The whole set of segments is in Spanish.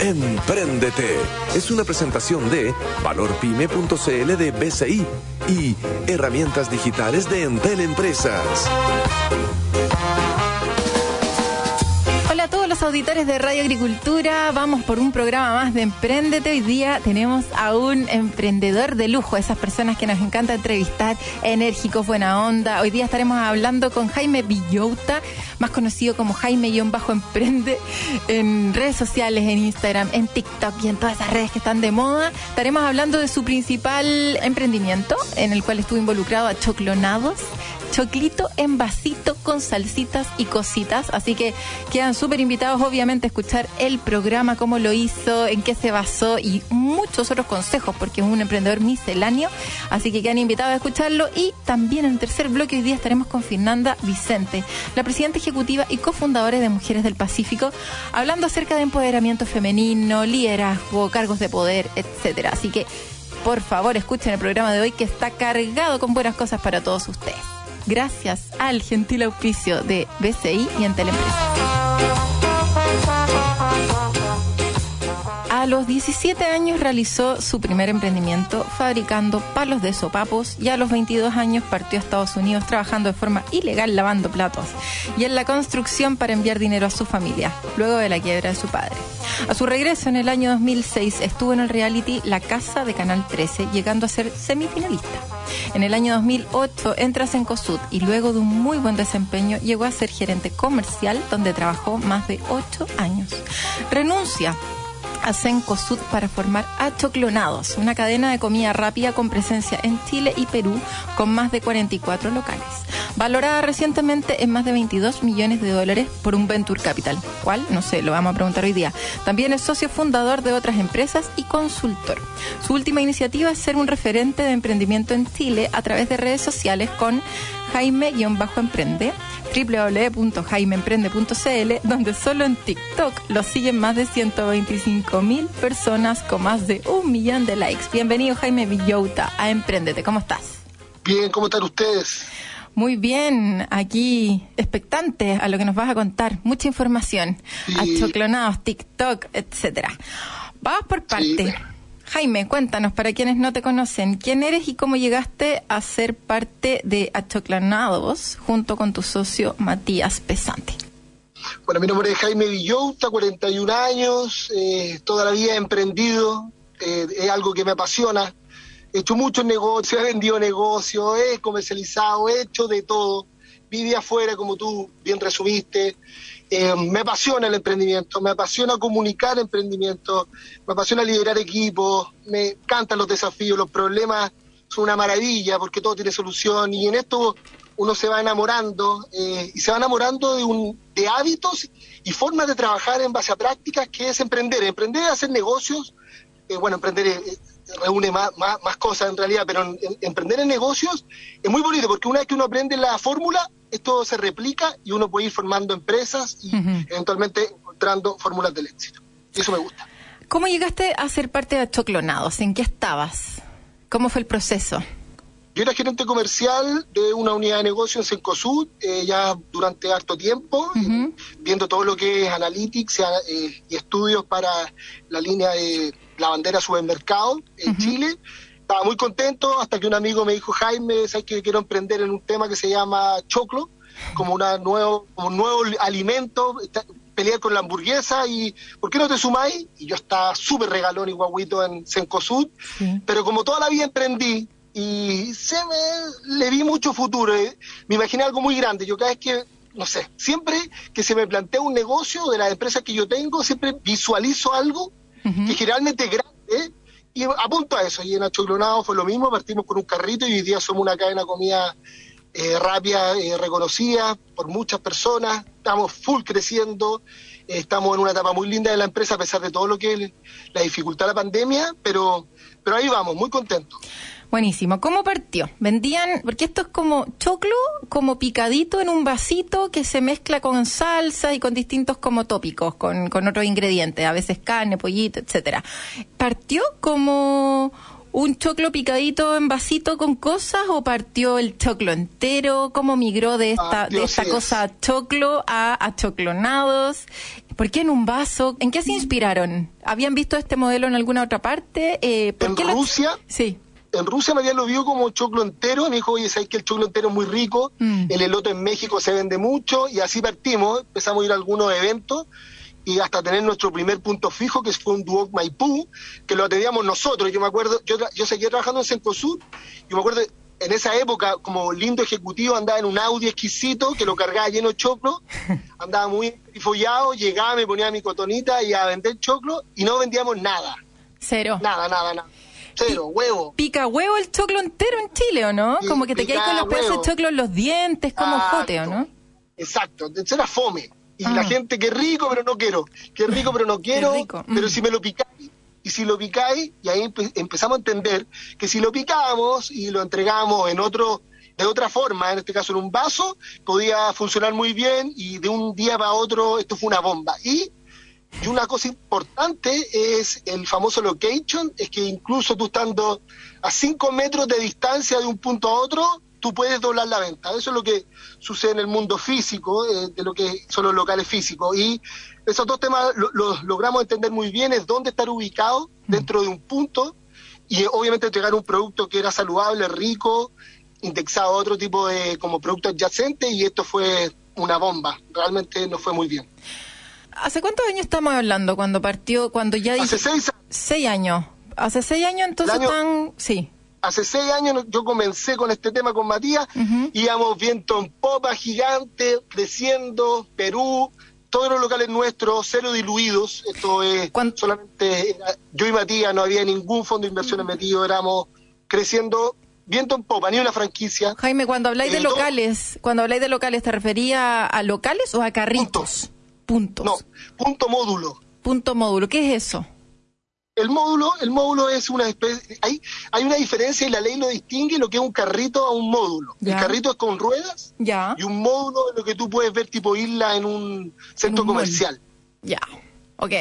Empréndete es una presentación de valorpyme.cl de BCI y herramientas digitales de Entel Empresas. Auditores de Radio Agricultura, vamos por un programa más de Emprendete. Hoy día tenemos a un emprendedor de lujo, esas personas que nos encanta entrevistar, enérgicos, buena onda. Hoy día estaremos hablando con Jaime Villota, más conocido como Jaime-Emprende, en redes sociales, en Instagram, en TikTok y en todas esas redes que están de moda. Estaremos hablando de su principal emprendimiento, en el cual estuvo involucrado a Choclonados choclito en vasito con salsitas y cositas. Así que quedan súper invitados, obviamente, a escuchar el programa, cómo lo hizo, en qué se basó y muchos otros consejos, porque es un emprendedor misceláneo. Así que quedan invitados a escucharlo. Y también en el tercer bloque, hoy día estaremos con Fernanda Vicente, la presidenta ejecutiva y cofundadora de Mujeres del Pacífico, hablando acerca de empoderamiento femenino, liderazgo, cargos de poder, etcétera. Así que por favor escuchen el programa de hoy que está cargado con buenas cosas para todos ustedes gracias al gentil auspicio de BCI y Entel A los 17 años realizó su primer emprendimiento fabricando palos de sopapos y a los 22 años partió a Estados Unidos trabajando de forma ilegal lavando platos y en la construcción para enviar dinero a su familia, luego de la quiebra de su padre. A su regreso en el año 2006 estuvo en el reality La Casa de Canal 13, llegando a ser semifinalista. En el año 2008 entra a Sencosud y luego de un muy buen desempeño llegó a ser gerente comercial donde trabajó más de 8 años. Renuncia a Sencosud para formar Achoclonados, una cadena de comida rápida con presencia en Chile y Perú con más de 44 locales. Valorada recientemente en más de 22 millones de dólares por un Venture Capital. ¿Cuál? No sé, lo vamos a preguntar hoy día. También es socio fundador de otras empresas y consultor. Su última iniciativa es ser un referente de emprendimiento en Chile a través de redes sociales con Jaime-Emprende www.jaimeemprende.cl, donde solo en TikTok lo siguen más de 125 mil personas con más de un millón de likes. Bienvenido Jaime Villota a Emprendete, ¿cómo estás? Bien, ¿cómo están ustedes? Muy bien, aquí expectante a lo que nos vas a contar. Mucha información, a achoclonados, TikTok, etcétera. Vamos por parte. Jaime, cuéntanos, para quienes no te conocen, ¿quién eres y cómo llegaste a ser parte de Achoclanados junto con tu socio Matías Pesante? Bueno, mi nombre es Jaime Villota, 41 años, eh, toda la vida he emprendido, eh, es algo que me apasiona. He hecho muchos negocios, he vendido negocios, he comercializado, he hecho de todo. Viví afuera, como tú bien resumiste. Eh, me apasiona el emprendimiento, me apasiona comunicar emprendimiento, me apasiona liderar equipos, me encantan los desafíos, los problemas son una maravilla porque todo tiene solución y en esto uno se va enamorando eh, y se va enamorando de, un, de hábitos y formas de trabajar en base a prácticas que es emprender. Emprender es hacer negocios, eh, bueno, emprender reúne más, más, cosas en realidad, pero emprender en negocios es muy bonito porque una vez que uno aprende la fórmula, esto se replica y uno puede ir formando empresas y eventualmente encontrando fórmulas del éxito. Y eso me gusta. ¿Cómo llegaste a ser parte de Achoclonados? ¿En qué estabas? ¿Cómo fue el proceso? Yo era gerente comercial de una unidad de negocio en Sencosud eh, ya durante harto tiempo, viendo todo lo que es analytics eh, y estudios para la línea de la bandera supermercado en Chile estaba muy contento hasta que un amigo me dijo, Jaime, ¿sabes que quiero emprender en un tema que se llama choclo? Como, una nuevo, un nuevo alimento, pelear con la hamburguesa y ¿por qué no te sumáis? Y yo estaba súper regalón y guaguito en Sencosud, pero como toda la vida emprendí y se me, le vi mucho futuro, eh, me imaginé algo muy grande. Yo cada vez que, no sé, siempre que se me plantea un negocio de la empresa que yo tengo, siempre visualizo algo que generalmente es grande y apunto a eso, y en Achoclonado fue lo mismo, partimos con un carrito y hoy día somos una cadena de comida eh, eh, reconocida por muchas personas, estamos full creciendo, Estamos en una etapa muy linda de la empresa a pesar de todo lo que es la dificultad de la pandemia, pero, pero ahí vamos, muy contentos. Buenísimo. ¿Cómo partió? Vendían, porque esto es como choclo, como picadito en un vasito que se mezcla con salsa y con distintos como tópicos, con, con otros ingredientes, a veces carne, pollito, etcétera. ¿Partió como un choclo picadito en vasito con cosas o partió el choclo entero? ¿Cómo migró de esta, de esta cosa choclo a achoclonados? ¿Por qué en un vaso? ¿En qué se inspiraron? ¿Habían visto este modelo en alguna otra parte? Eh, ¿por en Rusia. Sí en Rusia me habían lo vio como choclo entero, me dijo, oye, sabes que el choclo entero es muy rico, mm. el elote en México se vende mucho, y así partimos, empezamos a ir a algunos eventos, y hasta tener nuestro primer punto fijo, que fue un Duoc Maipú, que lo atendíamos nosotros, yo me acuerdo, yo, yo seguía trabajando en Cencosud, y me acuerdo, en esa época, como lindo ejecutivo, andaba en un Audi exquisito, que lo cargaba lleno de choclo, andaba muy follado, llegaba, me ponía mi cotonita y a vender choclo, y no vendíamos nada. Cero. Nada, nada, nada. Cero, huevo. Pica huevo el choclo entero en Chile, ¿o no? como que te quedas con los pedazos de choclo en los dientes, como jote, ¿o no? Exacto, era fome. Y la ah. gente, qué rico, pero no quiero. Qué rico, pero no quiero. Pero mm. si me lo picáis, y si lo picáis, y ahí empezamos a entender que si lo picábamos y lo entregamos en otro de otra forma, en este caso en un vaso, podía funcionar muy bien y de un día para otro esto fue una bomba. Y y una cosa importante es el famoso location, es que incluso tú estando a 5 metros de distancia de un punto a otro, tú puedes doblar la venta. Eso es lo que sucede en el mundo físico, eh, de lo que son los locales físicos. Y esos dos temas los logramos entender muy bien, es dónde estar ubicado dentro de un punto y obviamente entregar un producto que era saludable, rico, indexado a otro tipo de como producto adyacente y esto fue una bomba. Realmente nos fue muy bien. ¿Hace cuántos años estamos hablando cuando partió, cuando ya... Hace seis años. Seis años. Hace seis años entonces están... Sí. Hace seis años yo comencé con este tema con Matías, íbamos viento en popa gigante, creciendo, Perú, todos los locales nuestros, cero diluidos, esto es solamente yo y Matías, no había ningún fondo de inversiones metido, éramos creciendo viento en popa, ni una franquicia. Jaime, cuando habláis de locales, cuando habláis de locales, ¿te refería a locales o a carritos? puntos. No, punto módulo. Punto módulo, ¿qué es eso? El módulo, el módulo es una especie, hay, hay una diferencia y la ley lo distingue lo que es un carrito a un módulo. El carrito es con ruedas ya. y un módulo es lo que tú puedes ver tipo isla en un centro comercial. Ya, ok.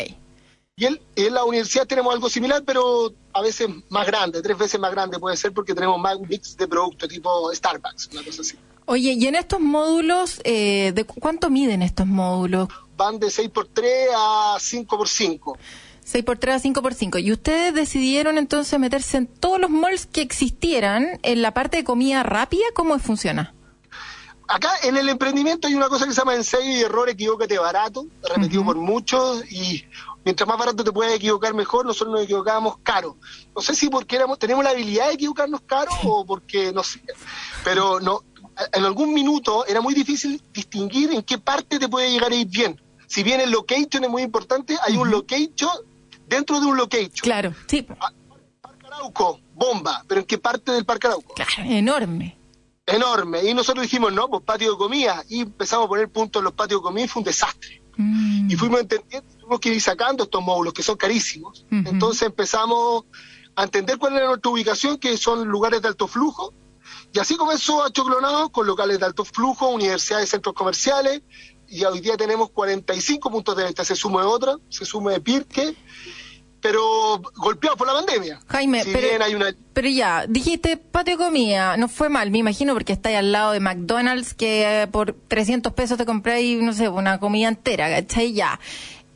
Y en la universidad tenemos algo similar, pero a veces más grande, tres veces más grande puede ser porque tenemos más mix de productos tipo Starbucks, una cosa así. Oye, ¿y en estos módulos, eh, de cuánto miden estos módulos? van de 6x3 a 5x5. 6x3 a 5x5. ¿Y ustedes decidieron entonces meterse en todos los malls que existieran en la parte de comida rápida? ¿Cómo funciona? Acá en el emprendimiento hay una cosa que se llama ensayo y error, equivócate barato, repetido por muchos, y mientras más barato te puedes equivocar mejor, nosotros nos equivocábamos caro. No sé si porque éramos, tenemos la habilidad de equivocarnos caro o porque no sé, pero no, en algún minuto era muy difícil distinguir en qué parte te puede llegar a ir bien si bien el location es muy importante, hay un location dentro de un location. Claro, sí. Parque Arauco, bomba, pero ¿en qué parte del Parque Arauco? Claro, enorme. Enorme. Y nosotros dijimos, no, pues patio de comida. Y empezamos a poner puntos en los patios de comida y fue un desastre. Mm. Y fuimos entendiendo, tuvimos que ir sacando estos módulos que son carísimos. Entonces empezamos a entender cuál era nuestra ubicación, que son lugares de alto flujo. Y así comenzó a Choclonado con locales de alto flujo, universidades, centros comerciales, y hoy día tenemos 45 puntos de venta, se sume otra, se sume Pirque, pero golpeado por la pandemia. Jaime, pero, ya, dijiste patio comida, no fue mal, me imagino, porque estáis al lado de McDonald's que eh, por 300 pesos te compráis, no sé, una comida entera, ¿cachai? Ya.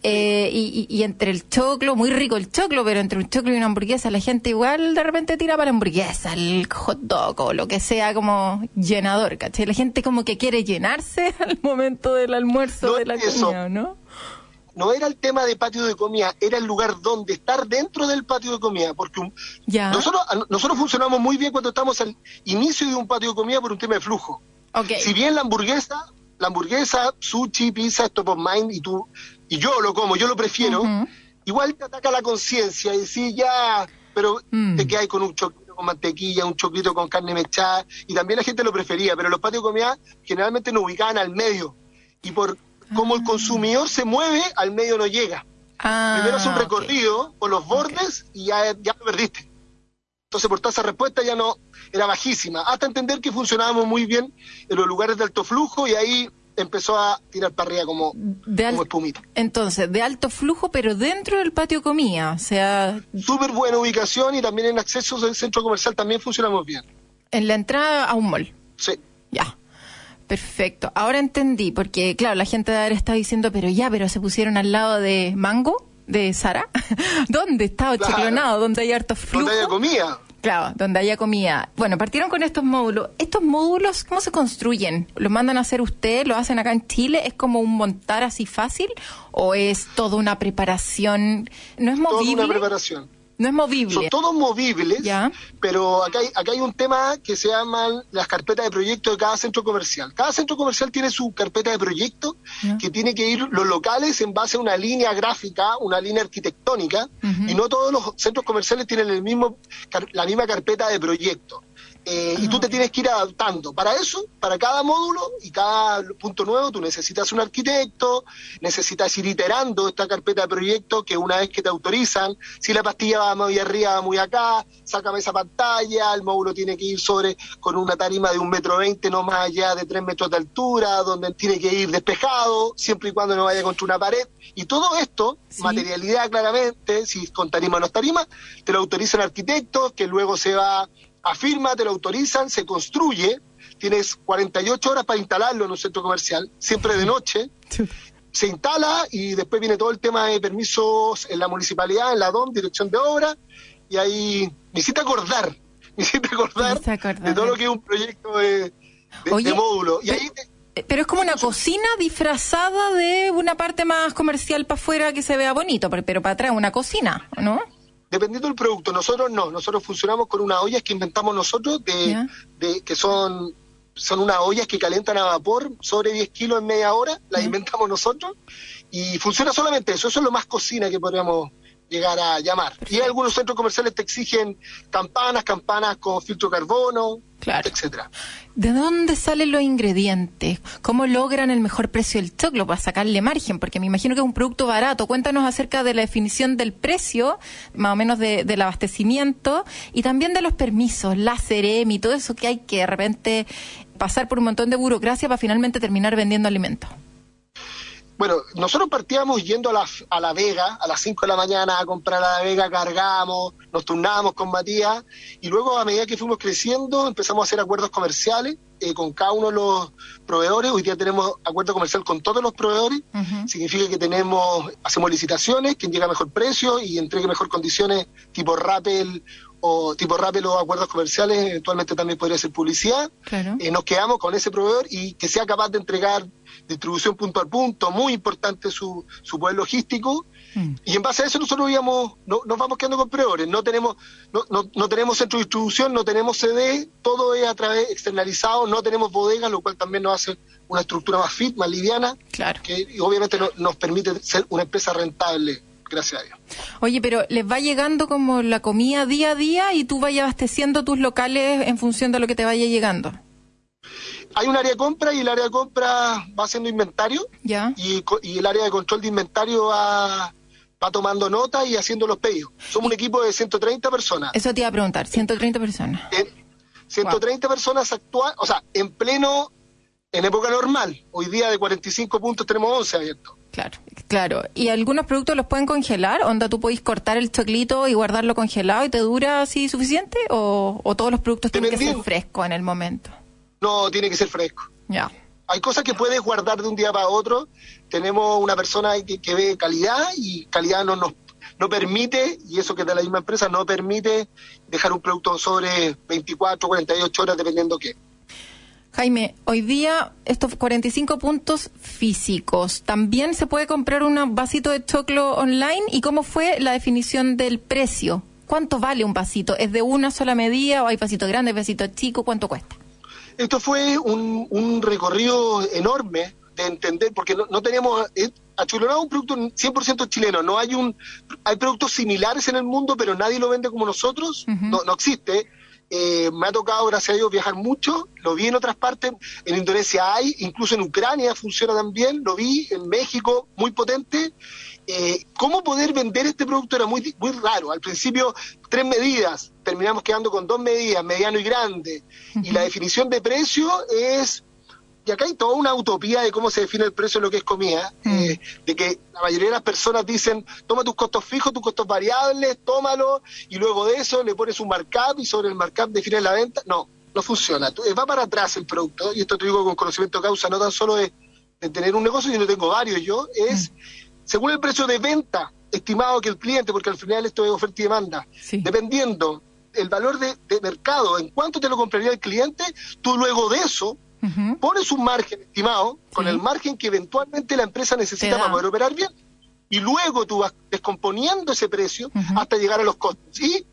Eh, y, entre el choclo, muy rico el choclo, pero entre un choclo y una hamburguesa, la gente igual de repente tira para la hamburguesa, el hot dog o lo que sea como llenador, ¿cachai? La gente como que quiere llenarse al momento del almuerzo de la comida, ¿no? No era el tema de patio de comida, era el lugar donde estar dentro del patio de comida, porque Nosotros, nosotros funcionamos muy bien cuando estamos al inicio de un patio de comida por un tema de flujo. Si bien la hamburguesa, la hamburguesa, sushi, pizza, top of mind, y tú y yo lo como, yo lo prefiero, igual te ataca la conciencia y decís ya, pero mm. te quedas con un choquito con mantequilla, un choquito con carne mechada, y también la gente lo prefería, pero los patios de comida generalmente nos ubicaban al medio, y por como el consumidor se mueve, al medio no llega. Ah, Primero hace un recorrido por los bordes y ya, ya lo perdiste. Entonces, por tasa de respuesta ya no era bajísima, hasta entender que funcionábamos muy bien en los lugares de alto flujo y ahí empezó a tirar para arriba como, De como espumita. Entonces, de alto flujo, pero dentro del patio comida, o sea, Súper buena ubicación y también en accesos del centro comercial también funcionamos bien. en la entrada a un mall. Sí. Ya. Perfecto. Ahora entendí, porque claro, la gente de haber estado diciendo, pero ya, pero se pusieron al lado de Mango, de Sara. ¿Dónde está Claro. Chiclonado? ¿Dónde hay harto flujo? Donde haya comida. Claro, donde haya comida. Bueno, partieron con estos módulos. ¿Estos módulos cómo se construyen? ¿Los mandan a hacer ustedes? ¿Lo hacen acá en Chile? ¿Es como un montar así fácil? ¿O es toda una preparación? ¿No es Toda movible? una preparación. No es movible. Son todos movibles, Ya. pero acá hay, acá hay un tema que se llaman las carpetas de proyecto de cada centro comercial. Cada centro comercial tiene su carpeta de proyecto Ya. que tiene que ir los locales en base a una línea gráfica, una línea arquitectónica, y no todos los centros comerciales tienen el mismo la misma carpeta de proyecto. Eh, Y tú te tienes que ir adaptando. Para eso, para cada módulo y cada punto nuevo, tú necesitas un arquitecto, necesitas ir iterando esta carpeta de proyecto que una vez que te autorizan, si la pastilla va muy arriba, va muy acá, sácame esa pantalla, el módulo tiene que ir sobre con una tarima de un metro veinte, no más allá de tres metros de altura, donde tiene que ir despejado, siempre y cuando no vaya contra una pared. Y todo esto, Sí. materialidad claramente, si con tarima o no es tarima, te lo autorizan arquitectos, que luego se va a firma, te lo autorizan, se construye, tienes 48 horas para instalarlo en un centro comercial, siempre de noche, se instala y después viene todo el tema de permisos en la municipalidad, en la DOM, dirección de obra, y ahí hiciste acordar, hiciste acordar, de todo lo que es un proyecto de, de- Oye, de módulo. Y ahí te- Eh, Pero es como una cocina disfrazada de una parte más comercial para afuera que se vea bonito, pero, pero para atrás una cocina, ¿no? Dependiendo del producto, nosotros no, nosotros funcionamos con unas ollas que inventamos nosotros, de, de que son son unas ollas que calentan a vapor sobre 10 kilos en media hora, las inventamos nosotros, y funciona solamente eso, eso es lo más cocina que podríamos llegar a llamar. Y algunos centros comerciales te exigen campanas, campanas con filtro carbono, Claro. etcétera. ¿De dónde salen los ingredientes? ¿Cómo logran el mejor precio del choclo para sacarle margen? Porque me imagino que es un producto barato. Cuéntanos acerca de la definición del precio, más o menos de- del abastecimiento, y también de los permisos, la CEREM y todo eso que hay que de repente pasar por un montón de burocracia para finalmente terminar vendiendo alimentos. Bueno, nosotros partíamos yendo a la, a la Vega a las 5 de la mañana a comprar a la Vega, cargamos, nos turnábamos con Matías y luego a medida que fuimos creciendo empezamos a hacer acuerdos comerciales eh, con cada uno de los proveedores. Hoy día tenemos acuerdo comercial con todos los proveedores. Significa que tenemos, hacemos licitaciones, quien llega a mejor precio y entregue mejor condiciones tipo Rappel o tipo Rappel o acuerdos comerciales, eventualmente también podría ser publicidad. Claro. Eh, nos quedamos con ese proveedor y que sea capaz de entregar distribución punto a punto, muy importante su, su poder logístico. Mm. Y en base a eso nosotros íbamos, no, nos vamos quedando con proveedores. No tenemos, no, no, no tenemos centro de distribución, no tenemos CD, todo es a través externalizado, no tenemos bodegas, lo cual también nos hace una estructura más fit, más liviana, Claro. que obviamente no- nos permite ser una empresa rentable, gracias a Dios. Oye, pero les va llegando como la comida día a día y tú vayas abasteciendo tus locales en función de lo que te vaya llegando. Hay un área de compra y el área de compra va haciendo inventario ¿Ya? y, y el área de control de inventario va, va tomando nota y haciendo los pedidos. Somos un equipo de 130 personas. Eso te iba a preguntar, 130 personas. En 130 personas actual, o sea, en pleno, en época normal. Hoy día de 45 puntos tenemos 11 abiertos. Claro, claro. ¿Y algunos productos los pueden congelar? ¿Onda tú podéis cortar el choclito y guardarlo congelado y te dura así suficiente? ¿O, o todos los productos tienen que ser frescos en el momento? No tiene que ser fresco. Ya. Hay cosas que puedes guardar de un día para otro. Tenemos una persona que, que ve calidad y calidad no nos no permite, y eso que es de la misma empresa, no permite dejar un producto sobre 24, 48 horas, dependiendo qué. Jaime, hoy día estos 45 puntos físicos, ¿también se puede comprar un vasito de choclo online? ¿Y cómo fue la definición del precio? ¿Cuánto vale un vasito? ¿Es de una sola medida o hay vasito grande, vasito chico? ¿Cuánto cuesta? Esto fue un, un recorrido enorme de entender, porque no, no tenemos... eh, Achulonado es un producto 100% chileno, no hay un... Hay productos similares en el mundo, pero nadie lo vende como nosotros, no, no existe. Eh, me ha tocado, gracias a Dios, viajar mucho, lo vi en otras partes, en Indonesia hay, incluso en Ucrania funciona también, lo vi en México, muy potente. Eh, ¿Cómo poder vender este producto era muy, muy raro? Al principio, tres medidas, terminamos quedando con dos medidas, mediano y grande. Y la definición de precio es y acá hay toda una utopía de cómo se define el precio de lo que es comida, mm. eh, de que la mayoría de las personas dicen, toma tus costos fijos, tus costos variables, tómalo, y luego de eso le pones un markup y sobre el markup defines la venta. No, no funciona. Eh, va para atrás el producto, y esto te digo con conocimiento de causa, no tan solo de, tener un negocio, sino tengo varios yo, es mm. según el precio de venta estimado que el cliente, porque al final esto es oferta y demanda, dependiendo el valor de, de mercado, en cuánto te lo compraría el cliente, tú luego de eso pones un margen estimado con el margen que eventualmente la empresa necesita para poder operar bien. Y luego tú vas descomponiendo ese precio hasta llegar a los costos. Y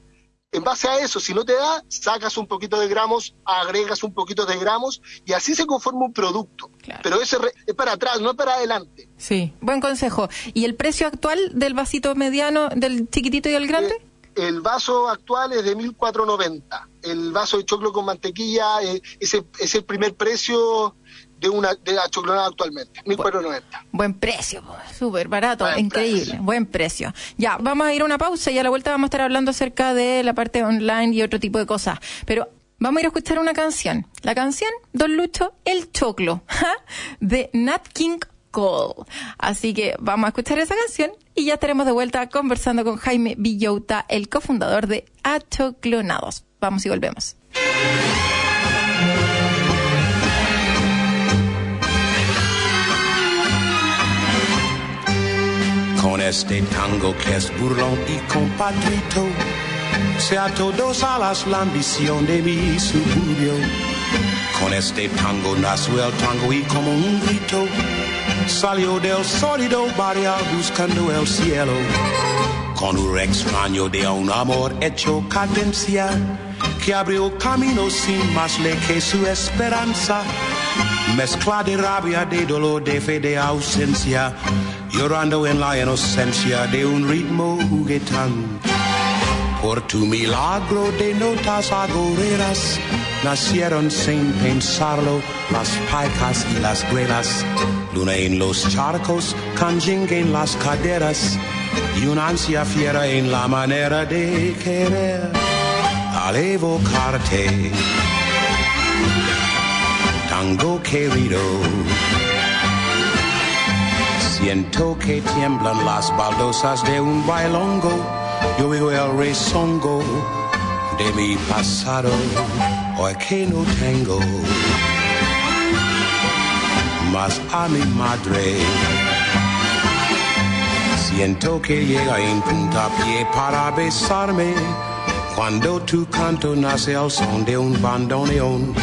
en base a eso, si no te da, sacas un poquito de gramos, agregas un poquito de gramos y así se conforma un producto. Pero ese es para atrás, no es para adelante. Sí, buen consejo. ¿Y el precio actual del vasito mediano, del chiquitito y el grande? Eh, el vaso actual es de 1490. El vaso de choclo con mantequilla eh, es, el primer precio de una de la choclonada actualmente, 1490. Buen precio, súper barato, increíble, buen precio. Ya, vamos a ir a una pausa y a la vuelta vamos a estar hablando acerca de la parte online y otro tipo de cosas. Pero vamos a ir a escuchar una canción. La canción, Don Lucho, El Choclo, de Nat King Así que vamos a escuchar esa canción y ya estaremos de vuelta conversando con Jaime Villota, el cofundador de Achoclonados. Vamos y volvemos. Con este tango que es burlón y compatrito, sea todos alas la ambición de mi suburbio. Con este tango nació el tango y como un grito salió del sólido barrio buscando el cielo. Con un extraño de un amor hecho cadencia, que abrió camino sin más le que su esperanza. Mezcla de rabia, de dolor, de fe, de ausencia, llorando en la inocencia de un ritmo juguetón. Por tu milagro de notas agoreras, nacieron sin pensarlo las paicas y las grelas luna en los charcos, canjingue en las caderas y una ansia fiera en la manera de querer. Al evocarte, tango querido, siento que tiemblan las baldosas de un bailongo, yo oigo el rezongo de mi pasado, hoy que no tengo más a mi madre. Siento que llega en puntapié para besarme cuando tu canto nace al son de un bandoneón.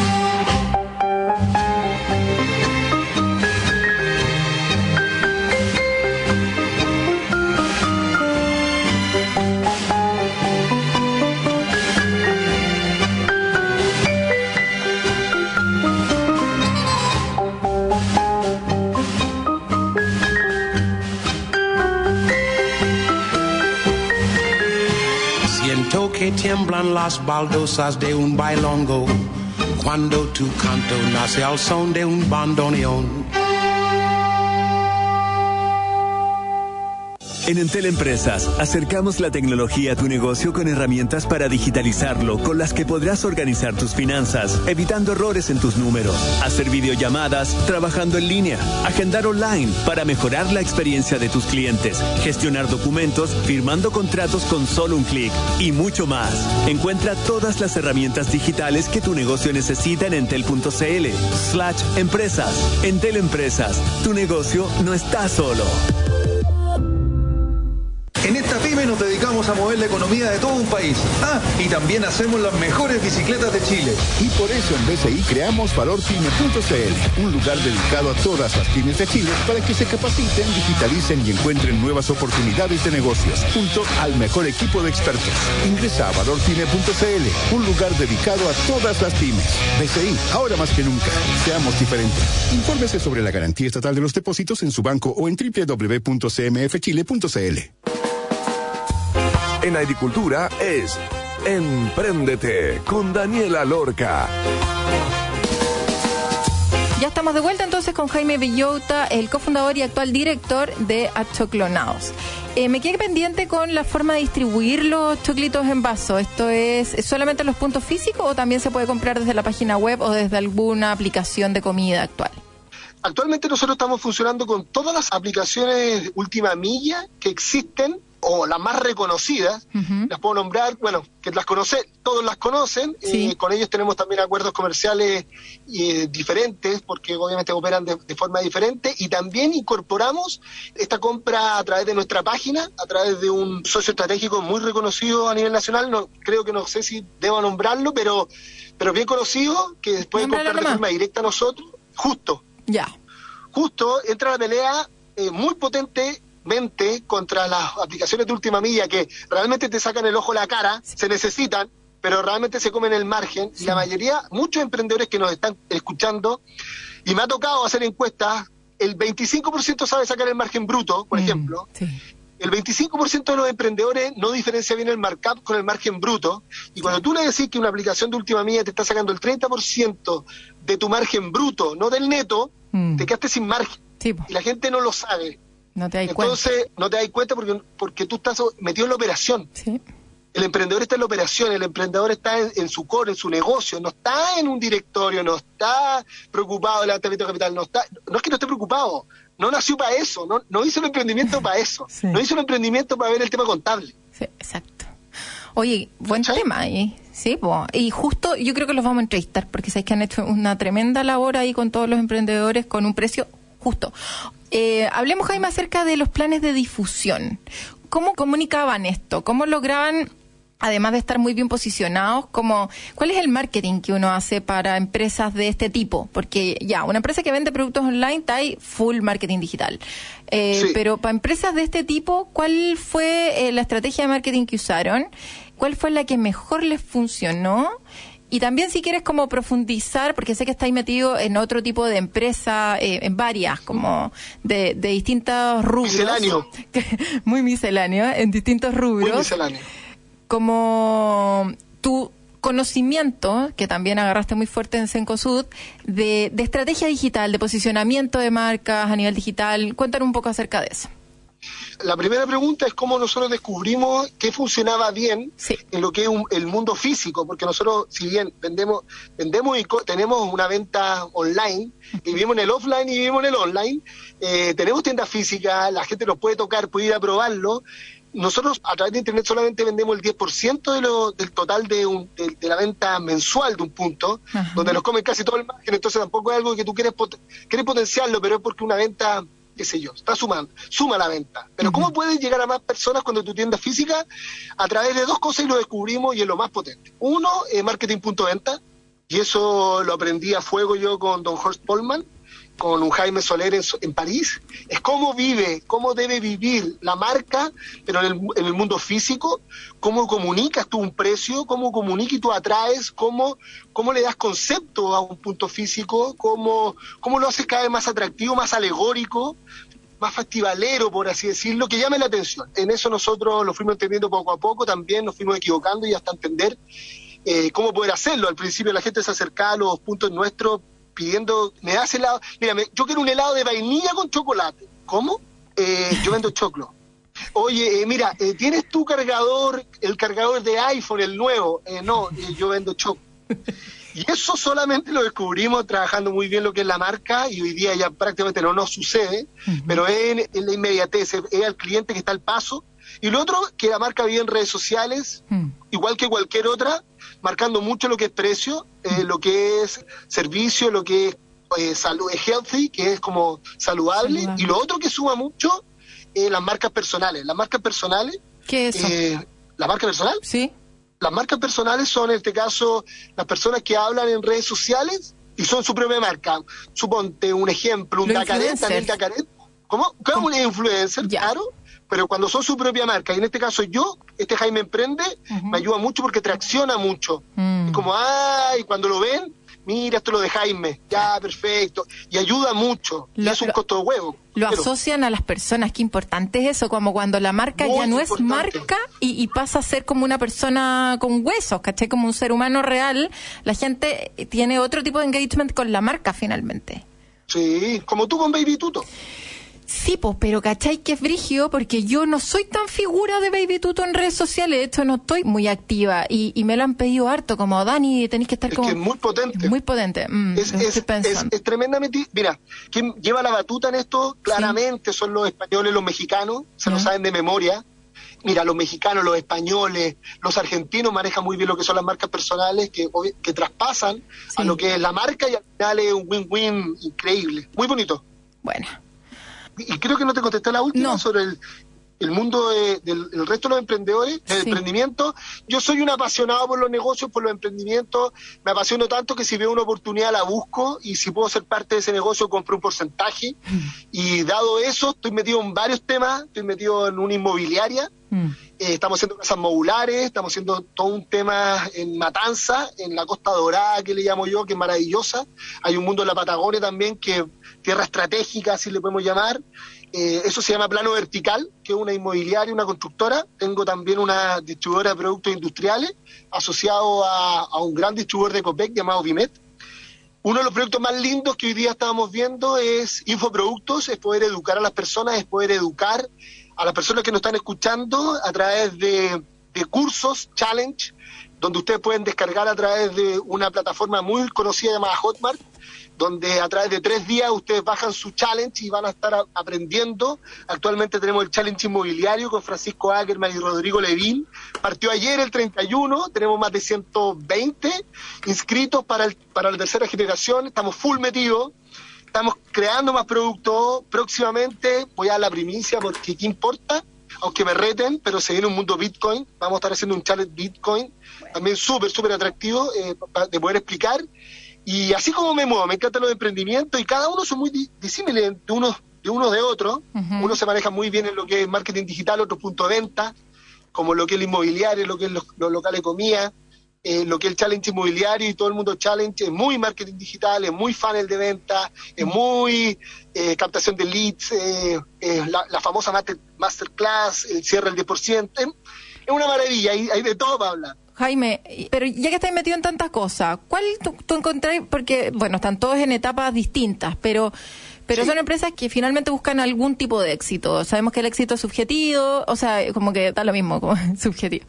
Tiemblan las baldosas de un bailongo cuando tu canto nace al son de un bandoneón. En Entel Empresas, acercamos la tecnología a tu negocio con herramientas para digitalizarlo, con las que podrás organizar tus finanzas, evitando errores en tus números, hacer videollamadas, trabajando en línea, agendar online para mejorar la experiencia de tus clientes, gestionar documentos, firmando contratos con solo un clic y mucho más. Encuentra todas las herramientas digitales que tu negocio necesita en entel.cl slash empresas. Entel Empresas, tu negocio no está solo. En esta pyme nos dedicamos a mover la economía de todo un país. Ah, y también hacemos las mejores bicicletas de Chile. Y por eso en BCI creamos valorpyme.cl, un lugar dedicado a todas las pymes de Chile para que se capaciten, digitalicen y encuentren nuevas oportunidades de negocios, junto al mejor equipo de expertos. Ingresa a valorpyme.cl, un lugar dedicado a todas las pymes. BCI, ahora más que nunca. Seamos diferentes. Infórmese sobre la garantía estatal de los depósitos en su banco o en www.cmfchile.cl en agricultura es Empréndete con Daniela Lorca. Ya estamos de vuelta entonces con Jaime Villota, el cofundador y actual director de Achoclonados. Eh, me quedé pendiente con la forma de distribuir los choclitos en vaso. ¿Esto es solamente los puntos físicos o también se puede comprar desde la página web o desde alguna aplicación de comida actual? Actualmente nosotros estamos funcionando con todas las aplicaciones última milla que existen o las más reconocidas, las puedo nombrar, bueno, que las conoce, todos las conocen, eh, con ellos tenemos también acuerdos comerciales eh, diferentes, porque obviamente operan de, forma diferente, y también incorporamos esta compra a través de nuestra página, a través de un socio estratégico muy reconocido a nivel nacional, no creo que no sé si debo nombrarlo, pero, pero bien conocido, que después de comprar de forma directa a nosotros, justo. Ya. Justo entra la pelea eh, muy potente contra las aplicaciones de última milla que realmente te sacan el ojo la cara, se necesitan, pero realmente se comen el margen. Y la mayoría, muchos emprendedores que nos están escuchando, y me ha tocado hacer encuestas, el 25% sabe sacar el margen bruto, por mm, ejemplo. El 25% de los emprendedores no diferencia bien el markup con el margen bruto. Y cuando tú le decís que una aplicación de última milla te está sacando el 30% de tu margen bruto, no del neto, mm. te quedaste sin margen. Y la gente no lo sabe. No te Entonces, no te das cuenta porque, porque tú estás metido en la operación. Sí. El emprendedor está en la operación, el emprendedor está en, su core, en su negocio, no está en un directorio, no está preocupado del levantamiento de capital, no está, no es que no esté preocupado, no nació para eso, no, no hizo el emprendimiento para eso, no hizo el emprendimiento para ver el tema contable. Sí, exacto. Oye, buen tema ahí. Sí, y justo yo creo que los vamos a entrevistar porque sabéis que han hecho una tremenda labor ahí con todos los emprendedores con un precio justo. Eh, hablemos, Jaime, acerca de los planes de difusión. ¿Cómo comunicaban esto? ¿Cómo lograban además de estar muy bien posicionados, como cuál es el marketing que uno hace para empresas de este tipo, porque ya una empresa que vende productos online está ahí full marketing digital, eh, pero para empresas de este tipo, ¿cuál fue eh, la estrategia de marketing que usaron? ¿Cuál fue la que mejor les funcionó? Y también si quieres como profundizar, porque sé que estáis metido en otro tipo de empresa, eh, en varias, como de, distintos rubros. Misceláneo. muy misceláneo, en distintos rubros. Muy misceláneo. Como tu conocimiento, que también agarraste muy fuerte en Sencosud, de, de estrategia digital, de posicionamiento de marcas a nivel digital. Cuéntanos un poco acerca de eso. La primera pregunta es cómo nosotros descubrimos qué funcionaba bien en lo que es el mundo físico, porque nosotros, si bien vendemos, vendemos y tenemos una venta online, vivimos en el offline y vivimos en el online, eh, tenemos tiendas físicas, la gente nos puede tocar, puede ir a probarlo. Nosotros a través de Internet solamente vendemos el 10% de lo, del total de, de, la venta mensual de un punto, donde nos comen casi todo el margen, entonces tampoco es algo que tú quieres, quieres potenciarlo, pero es porque una venta qué sé yo, está sumando, suma la venta. Pero ¿cómo puedes llegar a más personas cuando tu tienda física? A través de dos cosas y lo descubrimos y es lo más potente. Uno, es marketing punto venta, y eso lo aprendí a fuego yo con Don Horst Polman, con un Jaime Soler en, París, es cómo vive, cómo debe vivir la marca, pero en el, mundo físico, cómo comunicas tú un precio, cómo comunicas y tú atraes, cómo, cómo le das concepto a un punto físico, cómo, cómo lo haces cada vez más atractivo, más alegórico, más festivalero, por así decirlo, que llame la atención. En eso nosotros lo fuimos entendiendo poco a poco, también nos fuimos equivocando y hasta entender eh, cómo poder hacerlo. Al principio la gente se acercaba a los puntos nuestros pidiendo, me das helado, mira, yo quiero un helado de vainilla con chocolate. ¿Cómo? Eh, yo vendo choclo. Oye, eh, mira, eh, ¿tienes tu cargador, el cargador de iPhone, el nuevo? no, yo vendo choclo. Y eso solamente lo descubrimos trabajando muy bien lo que es la marca y hoy día ya prácticamente no nos sucede, pero es en, la inmediatez, es al cliente que está al paso. Y lo otro, que la marca vive en redes sociales, igual que cualquier otra, marcando mucho lo que es precio, eh, lo que es servicio, lo que es eh, salud, healthy, que es como saludable, y lo otro que suma mucho, eh, las marcas personales. Las marcas personales. ¿Qué es eso? Eh, ¿La marca personal? Sí. Las marcas personales son, en este caso, las personas que hablan en redes sociales y son su propia marca. Suponte un ejemplo, un Dacaret, ¿Cómo? ¿Cómo un influencer? Claro pero cuando son su propia marca, y en este caso yo, este Jaime Emprende, me ayuda mucho porque tracciona mucho. Mm. como, ay, cuando lo ven, mira, esto lo de Jaime, ya, perfecto, y ayuda mucho, y Lo- es un lo- costo de huevo. Lo Pero- asocian a las personas, qué importante es eso, como cuando la marca Muy ya no es marca y, y pasa a ser como una persona con huesos, ¿cachai? Como un ser humano real, la gente tiene otro tipo de engagement con la marca finalmente. Sí, como tú con Baby Tuto. Sí, pues, pero ¿cachai que es brigio? Porque yo no soy tan figura de Baby Tuto en redes sociales, de hecho no estoy muy activa y, y me lo han pedido harto, como Dani, tenéis que estar Es como... que es muy potente. Es muy potente, mm, es, tremendamente. Mira, quien lleva la batuta en esto claramente son los españoles, los mexicanos, se lo saben de memoria. Mira, los mexicanos, los españoles, los argentinos manejan muy bien lo que son las marcas personales que, que traspasan a lo que es la marca y al final es un win-win increíble. Muy bonito. Bueno, Y creo que no te contesté la última No. sobre el, el mundo de- del el resto de los emprendedores, del Sí. emprendimiento. Yo soy un apasionado por los negocios, por los emprendimientos. Me apasiono tanto que si veo una oportunidad la busco y si puedo ser parte de ese negocio compro un porcentaje. Y dado eso, estoy metido en varios temas. Estoy metido en una inmobiliaria. mm, Eh, estamos haciendo casas modulares, estamos haciendo todo un tema en Matanza, en la Costa Dorada, que le llamo yo, que es maravillosa. Hay un mundo en la Patagonia también, que tierra estratégica, así le podemos llamar. Eh, eso se llama Plano Vertical, que es una inmobiliaria, una constructora. Tengo también una distribuidora de productos industriales, asociado a, un gran distribuidor de Copec llamado Vimet. Uno de los proyectos más lindos que hoy día estábamos viendo es infoproductos, es poder educar a las personas, es poder educar a las personas que nos están escuchando a través de cursos, challenge, donde ustedes pueden descargar a través de una plataforma muy conocida llamada Hotmart, donde a través de tres días ustedes bajan su challenge y van a estar aprendiendo. Actualmente tenemos el challenge inmobiliario con Francisco Ackerman y Rodrigo Levín. Partió ayer el 31, tenemos más de 120 inscritos para, el, para la tercera generación, estamos full metidos. Estamos creando más productos. Próximamente voy a la primicia porque qué importa, aunque me reten, pero se viene un mundo Bitcoin. Vamos a estar haciendo un challenge Bitcoin, también súper, súper atractivo eh, de poder explicar. Y así como me muevo, me encantan los emprendimientos y cada uno son muy di- disímiles de unos de unos de otros. Uno se maneja muy bien en lo que es marketing digital, otro punto de venta, como lo que es el inmobiliario, lo que es los, los locales de comida, eh, lo que es el challenge inmobiliario y todo el mundo challenge, es muy marketing digital, es muy funnel de venta, es muy eh, captación de leads, eh, la, la famosa master- masterclass, el cierre del 10%, es, una maravilla, hay, hay de todo para hablar. Jaime, pero ya que estás metido en tantas cosas, ¿cuál tú, tú encontrás? Porque, bueno, están todos en etapas distintas, pero pero Sí. son empresas que finalmente buscan algún tipo de éxito. Sabemos que el éxito es subjetivo, o sea, como que da lo mismo, como subjetivo.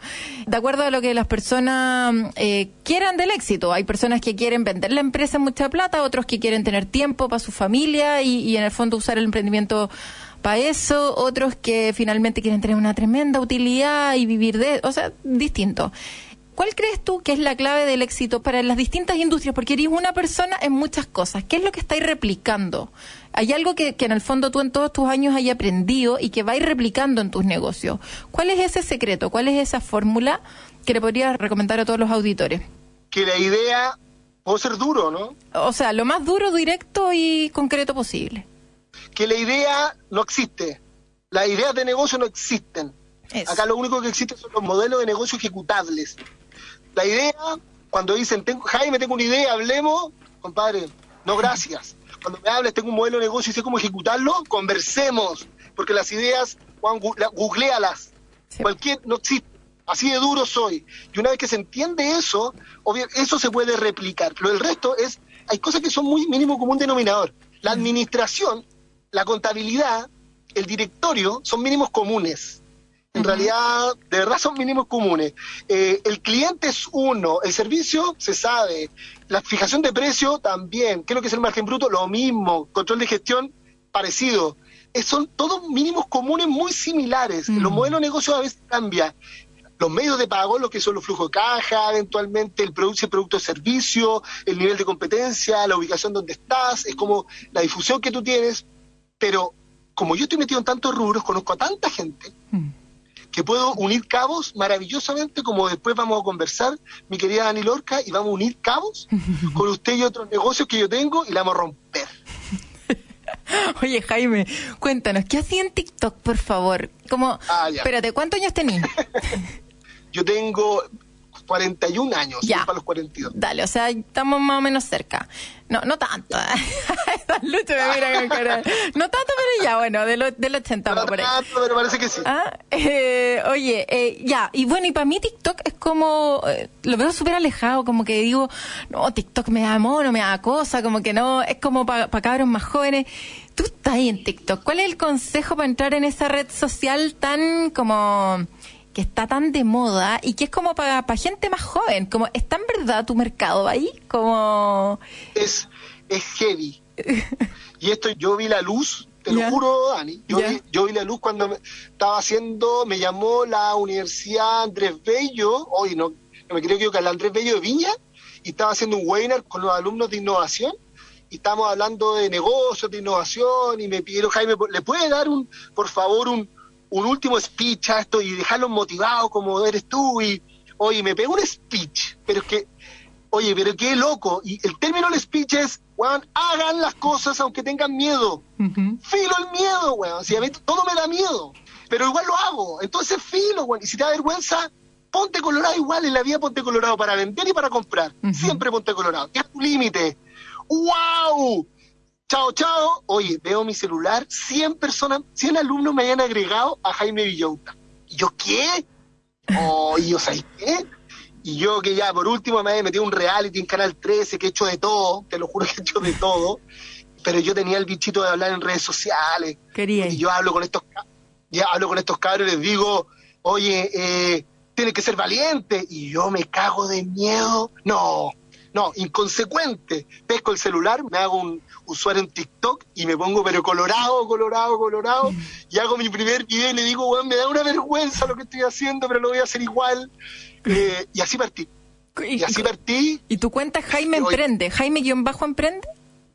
De acuerdo a lo que las personas eh, quieran del éxito. Hay personas que quieren vender la empresa en mucha plata, otros que quieren tener tiempo para su familia y, y en el fondo usar el emprendimiento para eso, otros que finalmente quieren tener una tremenda utilidad y vivir de, o sea, distinto. ¿Cuál crees tú que es la clave del éxito para las distintas industrias? Porque eres una persona en muchas cosas. ¿Qué es lo que estáis replicando? Hay algo que, que en el fondo tú en todos tus años hayas aprendido y que vais replicando en tus negocios. ¿Cuál es ese secreto? ¿Cuál es esa fórmula que le podrías recomendar a todos los auditores? Que la idea puede ser duro, ¿no? O sea, lo más duro, directo y concreto posible. que la idea no existe. Las ideas de negocio no existen. Eso. Acá lo único que existe son los modelos de negocio ejecutables. La idea, cuando dicen, tengo, Jaime, tengo una idea, hablemos, compadre, no gracias. Cuando me hables, tengo un modelo de negocio y sé cómo ejecutarlo, conversemos, porque las ideas, Juan, googlealas. Sí. Cualquier, no existe. Así de duro soy. Y una vez que se entiende eso, obvio, eso se puede replicar. Lo del resto es, hay cosas que son muy mínimo común denominador. La administración, la contabilidad, el directorio son mínimos comunes. En realidad, de verdad son mínimos comunes. Eh, el cliente es uno, el servicio se sabe, la fijación de precio también. ¿Qué es lo que es el margen bruto? Lo mismo. Control de gestión, parecido. Son todos mínimos comunes muy similares. Los modelos de negocio a veces cambian. Los medios de pago, lo que son los flujos de caja, eventualmente el producto, el producto de servicio, el nivel de competencia, la ubicación donde estás, es como la difusión que tú tienes. Pero como yo estoy metido en tantos rubros, conozco a tanta gente que puedo unir cabos maravillosamente, como después vamos a conversar, mi querida Dani Lorca, y vamos a unir cabos con usted y otros negocios que yo tengo y la vamos a romper. Oye, Jaime, cuéntanos, ¿qué hacía en TikTok, por favor? Como, Ah, espérate, ¿cuántos años tenías? Yo tengo, 41 años, Ya. para los 42. Dale, o sea, estamos más o menos cerca. No, no tanto. Don Lucho me mira con cara. No tanto, pero ya, bueno, del, del 80 No por ahí. tanto, pero parece que sí. Ah, eh, oye, eh, ya, y bueno, y para mí TikTok es como, eh, lo veo súper alejado, como que digo, no, TikTok me da mono, me da cosa, como que no, es como para cabros más jóvenes. Tú estás ahí en TikTok, ¿cuál es el consejo para entrar en esa red social tan como que está tan de moda y que es como para gente más joven? Como, ¿está en verdad tu mercado ahí? Como... es, es heavy. Y esto yo vi la luz, te lo juro, Dani. Yo, vi, yo vi la luz cuando me- estaba haciendo, me llamó la Universidad Andrés Bello, hoy no, no me creo que la Andrés Bello de Viña, y estaba haciendo un webinar con los alumnos de innovación. Y estábamos hablando de negocios, de innovación, y me pidieron, Jaime, ¿le puede dar un, por favor, un, un último speech a esto y dejarlos motivados como eres tú? Y, oye, me pegó un speech, pero es que Oye, pero qué loco. Y el término del speech es, weón, hagan las cosas aunque tengan miedo. Filo el miedo, weón. Si a mí todo me da miedo. Pero igual lo hago. Entonces filo, weón. Y si te da vergüenza, ponte colorado igual. En la vida ponte colorado para vender y para comprar. Siempre ponte colorado. Es tu límite. ¡Wow! Chao, chao. Oye, veo mi celular. 100 personas, 100 alumnos me hayan agregado a Jaime Villauta. ¿Y yo qué? Oh, ¿y yo sabes qué? Y yo que ya por último me había metido un reality en Canal 13, que he hecho de todo, te lo juro que he hecho de todo, pero yo tenía el bichito de hablar en redes sociales. Quería. Y yo hablo con estos ya hablo con estos cabros y les digo, oye, eh, tienes que ser valiente. Y yo me cago de miedo. No, no, inconsecuente. Pesco el celular, me hago un usuario en TikTok y me pongo pero colorado, colorado, colorado. Y hago mi primer video y le digo, weón, me da una vergüenza lo que estoy haciendo, pero lo voy a hacer igual. Eh, y así partí. Y, Y así partí. y tu cuenta Jaime. Emprende, Jaime-Emprende.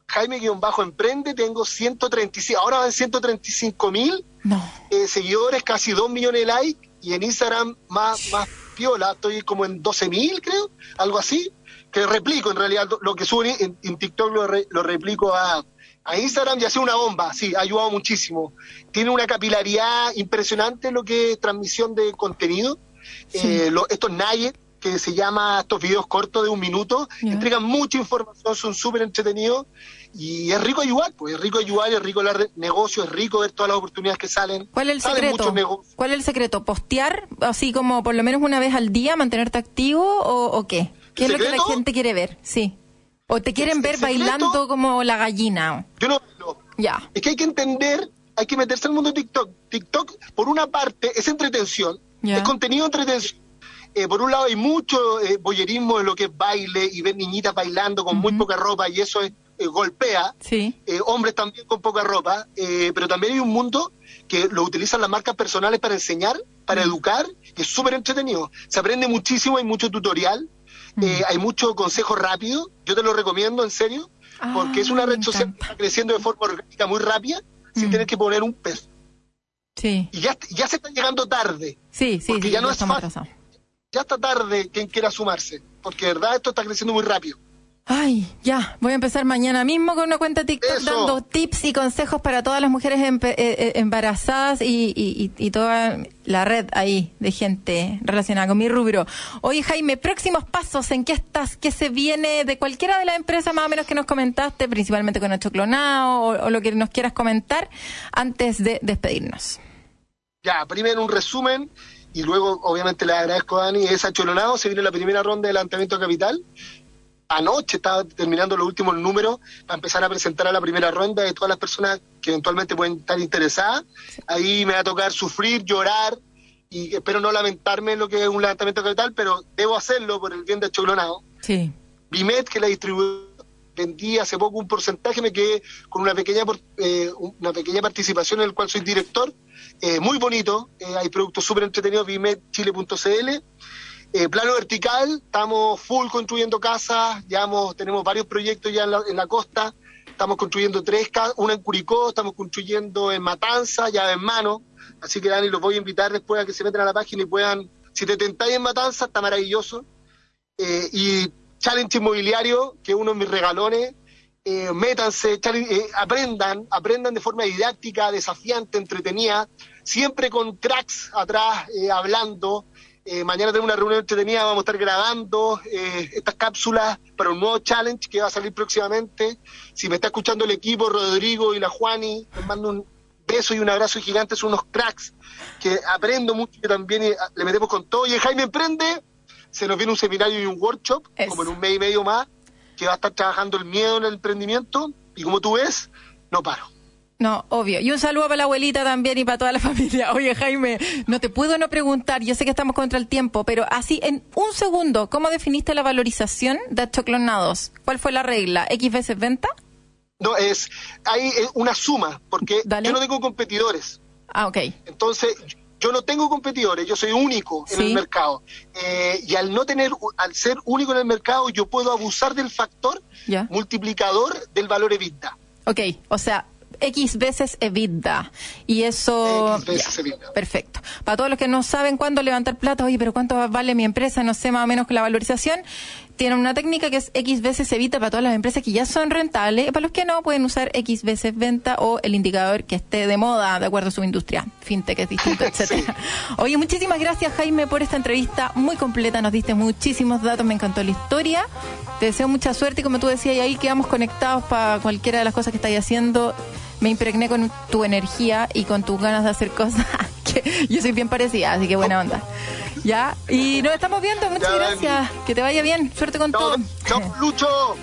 Jaime-Emprende, tengo 135, ahora van 135 mil No. eh, seguidores, casi 2 millones de likes, y en Instagram más, más piola, estoy como en 12 mil, creo, algo así, que replico en realidad lo que subo en, en TikTok lo, re- lo replico a, a Instagram y hace una bomba, sí, ha ayudado muchísimo. Tiene una capilaridad impresionante lo que es transmisión de contenido. Eh, lo- estos nuggets, que se llama estos videos cortos de un minuto, Ya. entregan mucha información, son súper entretenidos y es rico ayudar, pues es rico ayudar, es rico el negocio, es rico ver todas las oportunidades que salen. ¿Cuál es el Salen secreto? negocios. ¿Cuál es el secreto? ¿Postear así como por lo menos una vez al día, mantenerte activo o, o qué? ¿Qué es lo que la gente quiere ver? Sí. ¿O te quieren ver secreto- bailando como la gallina? Yo no, no. Ya. Es que hay que entender, hay que meterse al mundo de TikTok. TikTok, por una parte, es entretención, Ya. es contenido de entretención. Eh, por un lado hay mucho eh, boyerismo en lo que es baile y ver niñitas bailando con muy poca ropa y eso es, eh, golpea. Sí. Eh, hombres también con poca ropa, eh, pero también hay un mundo que lo utilizan las marcas personales para enseñar, para educar, que es súper entretenido. Se aprende muchísimo, hay mucho tutorial, eh, hay mucho consejo rápido, yo te lo recomiendo en serio, Ah, porque es una me red social que está creciendo de forma orgánica muy rápida, sin Mm. tener que poner un peso. Sí. Y ya, ya se está llegando tarde, Sí, sí, Porque sí, ya no es fácil. ya está tarde quien quiera sumarse, porque de verdad esto está creciendo muy rápido. Ay, ya, voy a empezar mañana mismo con una cuenta TikTok Eso. dando tips y consejos para todas las mujeres eh, eh, embarazadas y, y- y- y toda la red ahí de gente relacionada con mi rubro. Oye, Jaime, próximos pasos, ¿en qué estás? ¿Qué se viene de cualquiera de las empresas más o menos que nos comentaste, principalmente con Ocho Clonado o, o lo que nos quieras comentar antes de despedirnos? Ya, primero un resumen y luego obviamente le agradezco a Dani, es acholonado, se viene la primera ronda de levantamiento capital. Anoche estaba terminando los últimos números para empezar a presentar a la primera ronda de todas las personas que eventualmente pueden estar interesadas. Ahí me va a tocar sufrir, llorar y espero no lamentarme en lo que es un levantamiento capital, pero debo hacerlo por el bien de Acholonado. Sí. Bimet, que la distribuidora vendí hace poco un porcentaje, me quedé con una pequeña eh, una pequeña participación en el cual soy director, eh, muy bonito, eh, hay productos súper entretenidos, bimetchile.cl. Eh, plano vertical, estamos full construyendo casas, ya tenemos varios proyectos ya en la, costa, estamos construyendo tres casas, una en Curicó, estamos construyendo en Matanza, ya en mano, así que Dani, los voy a invitar después a que se metan a la página y puedan, si te tentáis en Matanza, está maravilloso, eh, y Challenge Inmobiliario, que es uno de mis regalones. Eh, métanse, eh, aprendan, aprendan de forma didáctica, desafiante, entretenida, siempre con cracks atrás eh, hablando. Eh, mañana tengo una reunión entretenida, vamos a estar grabando eh, estas cápsulas para un nuevo challenge que va a salir próximamente. Si me está escuchando el equipo, Rodrigo y la Juani, les mando un beso y un abrazo gigante, son unos cracks que aprendo mucho y también eh, le metemos con todo. Y Jaime Emprende, se nos viene un seminario y un workshop, como en un mes y medio más, que va a estar trabajando el miedo en el emprendimiento. Y como tú ves, no paro. No, obvio. Y un saludo para la abuelita también y para toda la familia. Oye, Jaime, no te puedo no preguntar, yo sé que estamos contra el tiempo, pero así en un segundo, ¿cómo definiste la valorización de achoclonados? ¿Cuál fue la regla? ¿X veces venta? No, es, hay eh, una suma, porque Dale. yo no tengo competidores. Ah, ok. Entonces, yo no tengo competidores, yo soy único en Sí. el mercado. Eh, y al no tener, al ser único en el mercado, yo puedo abusar del factor Ya. multiplicador del valor EBITDA. Ok, o sea, X veces EBITDA. Y eso... X veces ya, EBITDA. Perfecto. Para todos los que no saben cuándo levantar plata, oye, pero cuánto vale mi empresa, no sé más o menos que la valorización, tienen una técnica que es X veces evita para todas las empresas que ya son rentables. Y para los que no, pueden usar X veces venta o el indicador que esté de moda, de acuerdo a su industria. Fintech es distinto, etcétera. Oye, muchísimas gracias, Jaime, por esta entrevista muy completa. Nos diste muchísimos datos, me encantó la historia. Te deseo mucha suerte y como tú decías, y ahí quedamos conectados para cualquiera de las cosas que estáis haciendo. Me impregné con tu energía y con tus ganas de hacer cosas. que yo soy bien parecida, así que buena onda. Ya, y nos estamos viendo. Muchas Ya, gracias. Que te vaya bien. Suerte con Chao, todo. chao, Lucho.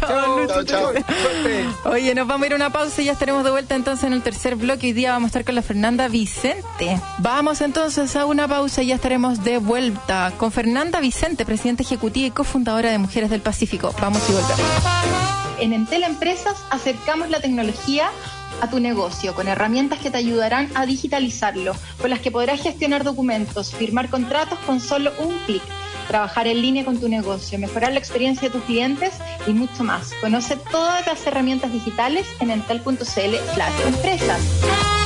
Chao, Lucho. Chao, chao. Suerte. Oye, nos vamos a ir a una pausa y ya estaremos de vuelta entonces en el tercer bloque. Hoy día vamos a estar con la Fernanda Vicente. Vamos entonces a una pausa y ya estaremos de vuelta con Fernanda Vicente, presidenta ejecutiva y cofundadora de Mujeres del Pacífico. Vamos y volvemos. En Entel Empresas acercamos la tecnología a tu negocio con herramientas que te ayudarán a digitalizarlo, con las que podrás gestionar documentos, firmar contratos con solo un clic trabajar en línea con tu negocio, mejorar la experiencia de tus clientes y mucho más. Conoce todas las herramientas digitales en entel.cl slash empresas.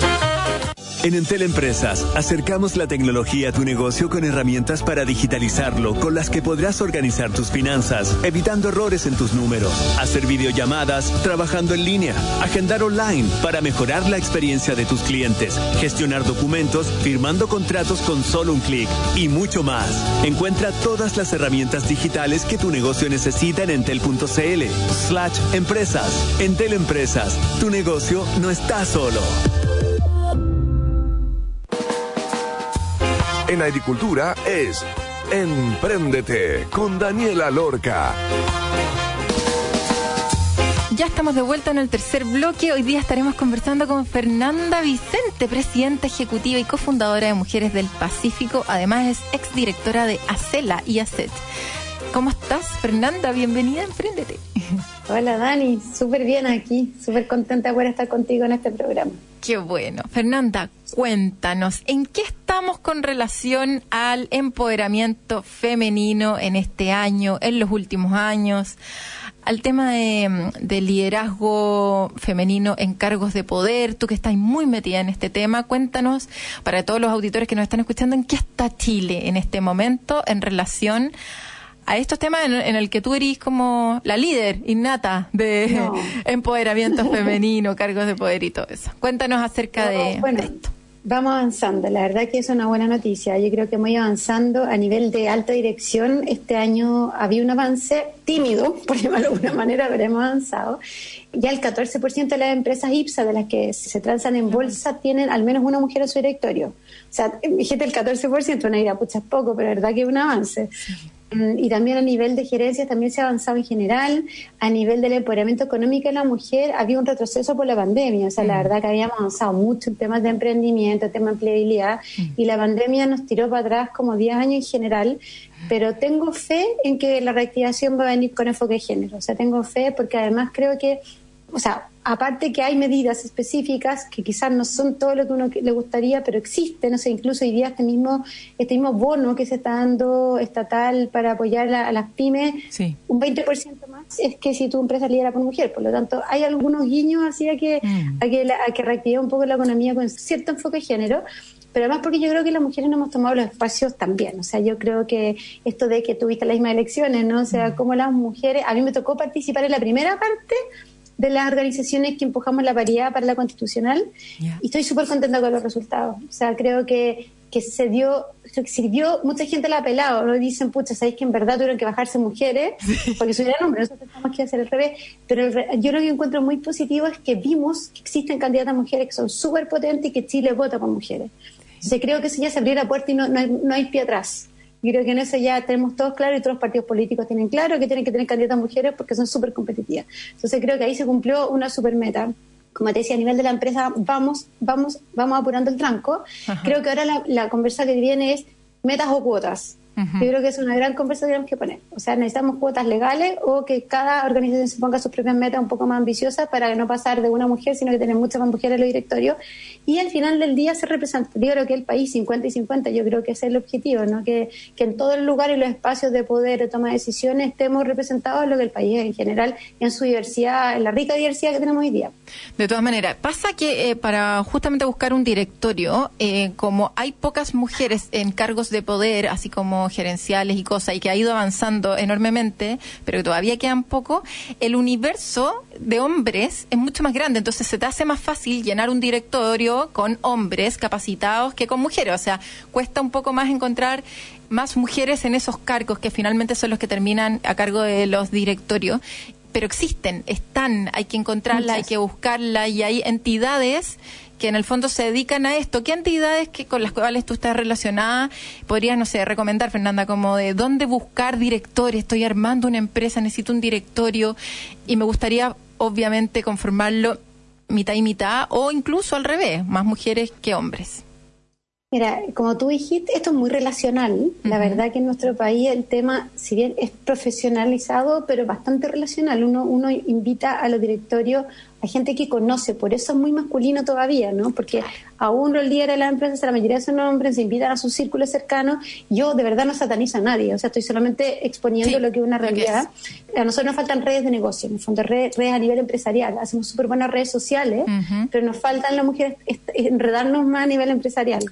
En Entel Empresas acercamos la tecnología a tu negocio con herramientas para digitalizarlo, con las que podrás organizar tus finanzas, evitando errores en tus números, hacer videollamadas, trabajando en línea, agendar online para mejorar la experiencia de tus clientes, gestionar documentos, firmando contratos con solo un clic y mucho más. Encuentra todas las herramientas digitales que tu negocio necesita en entel.cl slash empresas. Entel Empresas, tu negocio no está solo. En agricultura es Empréndete con Daniela Lorca. Ya estamos de vuelta en el tercer bloque. Hoy día estaremos conversando con Fernanda Vicente, presidenta ejecutiva y cofundadora de Mujeres del Pacífico. Además es exdirectora de ACELA y ACET. ¿Cómo estás, Fernanda? Bienvenida a Emprendete. Hola Dani, súper bien aquí, súper contenta por estar contigo en este programa. Qué bueno. Fernanda, cuéntanos, ¿en qué estamos con relación al empoderamiento femenino en este año, en los últimos años? Al tema de, de liderazgo femenino en cargos de poder, tú que estás muy metida en este tema, cuéntanos para todos los auditores que nos están escuchando, ¿en qué está Chile en este momento en relación a estos temas en, en el que tú eres como la líder innata de No. empoderamiento femenino, cargos de poder y todo eso. Cuéntanos acerca de, bueno, de esto. vamos avanzando, la verdad que es una buena noticia. Yo creo que muy avanzando a nivel de alta dirección. Este año había un avance tímido, por llamarlo de alguna manera, pero hemos avanzado. Ya el 14% de las empresas IPSA de las que se transan en bolsa tienen al menos una mujer en su directorio. O sea, fíjate el 14%, una idea, pucha, es poco, pero la verdad que es un avance. Y también a nivel de gerencias también se ha avanzado en general. A nivel del empoderamiento económico de la mujer había un retroceso por la pandemia. O sea, la verdad que habíamos avanzado mucho en temas de emprendimiento, temas de empleabilidad. Y la pandemia nos tiró para atrás como 10 años en general. Pero tengo fe en que la reactivación va a venir con enfoque de género. O sea, tengo fe porque además creo que, o sea, aparte que hay medidas específicas que quizás no son todo lo que uno le gustaría, pero existen, no sé, incluso hoy día este mismo, este mismo bono que se está dando estatal para apoyar a, a las pymes, Sí. un 20% más es que si tu empresa lidera por mujer. Por lo tanto, hay algunos guiños así a que, Mm. a que, la- a que reactive un poco la economía con cierto enfoque de género. Pero además porque yo creo que las mujeres no hemos tomado los espacios también. O sea, yo creo que esto de que tuviste las mismas elecciones, ¿no? O sea, como las mujeres... A mí me tocó participar en la primera parte de las organizaciones que empujamos la paridad para la constitucional y estoy súper contenta con los resultados. O sea, creo que, que se dio, se sirvió, mucha gente la ha apelado, ¿no? Dicen, pucha, ¿sabéis que en verdad tuvieron que bajarse mujeres? Porque soy hombres, nosotros tenemos que hacer el revés. Pero yo lo que encuentro muy positivo es que vimos que existen candidatas mujeres que son súper potentes y que Chile vota por mujeres. Entonces creo que eso ya se abrió la puerta y no, no, hay, no hay pie atrás. Yo creo que en eso ya tenemos todos claro y todos los partidos políticos tienen claro que tienen que tener candidatas mujeres porque son súper competitivas. Entonces creo que ahí se cumplió una super meta como te decía, a nivel de la empresa, vamos, vamos, vamos apurando el tranco. Creo que ahora la, la conversa que viene es metas o cuotas. Yo creo que es una gran conversación que tenemos que poner. O sea, necesitamos cuotas legales o que cada organización se ponga sus propias metas un poco más ambiciosas para no pasar de una mujer, sino que tener muchas más mujeres en los directorios. Y al final del día ser representativo, creo que el país 50 y 50, yo creo que ese es el objetivo, ¿no? Que, que en todo el lugar y los espacios de poder de toma de decisiones estemos representados en lo que el país en general, en su diversidad, en la rica diversidad que tenemos hoy día. De todas maneras, pasa que eh, para justamente buscar un directorio, eh, como hay pocas mujeres en cargos de poder, así como gerenciales y cosas, y que ha ido avanzando enormemente, pero que todavía quedan poco, el universo de hombres es mucho más grande, entonces se te hace más fácil llenar un directorio con hombres capacitados que con mujeres, o sea, cuesta un poco más encontrar más mujeres en esos cargos que finalmente son los que terminan a cargo de los directorios pero existen, están, hay que encontrarla, hay que buscarla y hay entidades que en el fondo se dedican a esto. ¿Qué entidades que con las cuales tú estás relacionada podrías, no sé, recomendar, Fernanda, como de dónde buscar directores? Estoy armando una empresa, necesito un directorio y me gustaría, obviamente, conformarlo mitad y mitad o incluso al revés, más mujeres que hombres. Mira, como tú dijiste, esto es muy relacional. La verdad que en nuestro país el tema, si bien es profesionalizado, pero bastante relacional. Uno, uno invita a los directorios hay gente que conoce, por eso es muy masculino todavía, ¿no? Porque aún los líderes de la empresa, la mayoría son hombres, se invitan a sus círculos cercanos. Yo de verdad no satanizo a nadie, o sea, estoy solamente exponiendo lo que es una realidad. A nosotros nos faltan redes de negocio, en el fondo redes, a nivel empresarial. Hacemos súper buenas redes sociales, pero nos faltan las mujeres enredarnos más a nivel empresarial,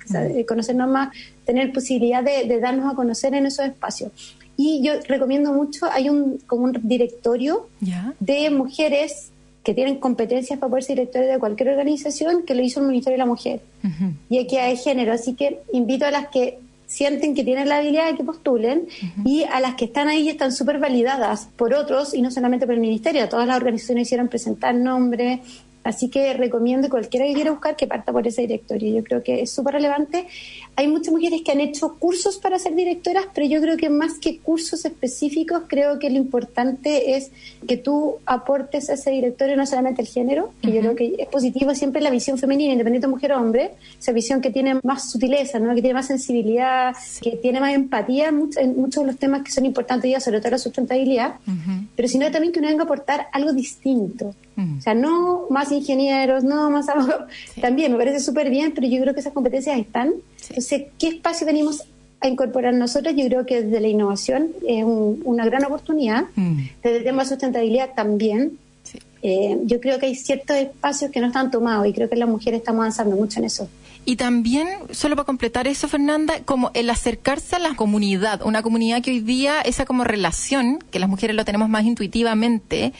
conocernos más, tener posibilidad de, de darnos a conocer en esos espacios. Y yo recomiendo mucho, hay un como un directorio de mujeres que tienen competencias para poder ser directores de cualquier organización que lo hizo el Ministerio de la Mujer. Y aquí hay género, así que invito a las que sienten que tienen la habilidad de que postulen y a las que están ahí y están súper validadas por otros y no solamente por el Ministerio. Todas las organizaciones hicieron presentar nombres, Así que recomiendo a cualquiera que quiera buscar que parta por ese directorio. Yo creo que es súper relevante. Hay muchas mujeres que han hecho cursos para ser directoras, pero yo creo que más que cursos específicos, creo que lo importante es que tú aportes a ese directorio no solamente el género, que yo creo que es positivo siempre la visión femenina, independiente de mujer o hombre, esa visión que tiene más sutileza, ¿no? que tiene más sensibilidad, que tiene más empatía en muchos, de los temas que son importantes ya, sobre todo la sustentabilidad, pero sino también que uno venga a aportar algo distinto. O sea, no más ingenieros, no más abogados. También me parece súper bien, pero yo creo que esas competencias están. Entonces, ¿qué espacio venimos a incorporar nosotros? Yo creo que desde la innovación es una gran oportunidad. Desde el tema de sustentabilidad también. Eh, yo creo que hay ciertos espacios que no están tomados y creo que las mujeres estamos avanzando mucho en eso. Y también, solo para completar eso, Fernanda, como el acercarse a la comunidad, una comunidad que hoy día, esa como relación, que las mujeres lo tenemos más intuitivamente,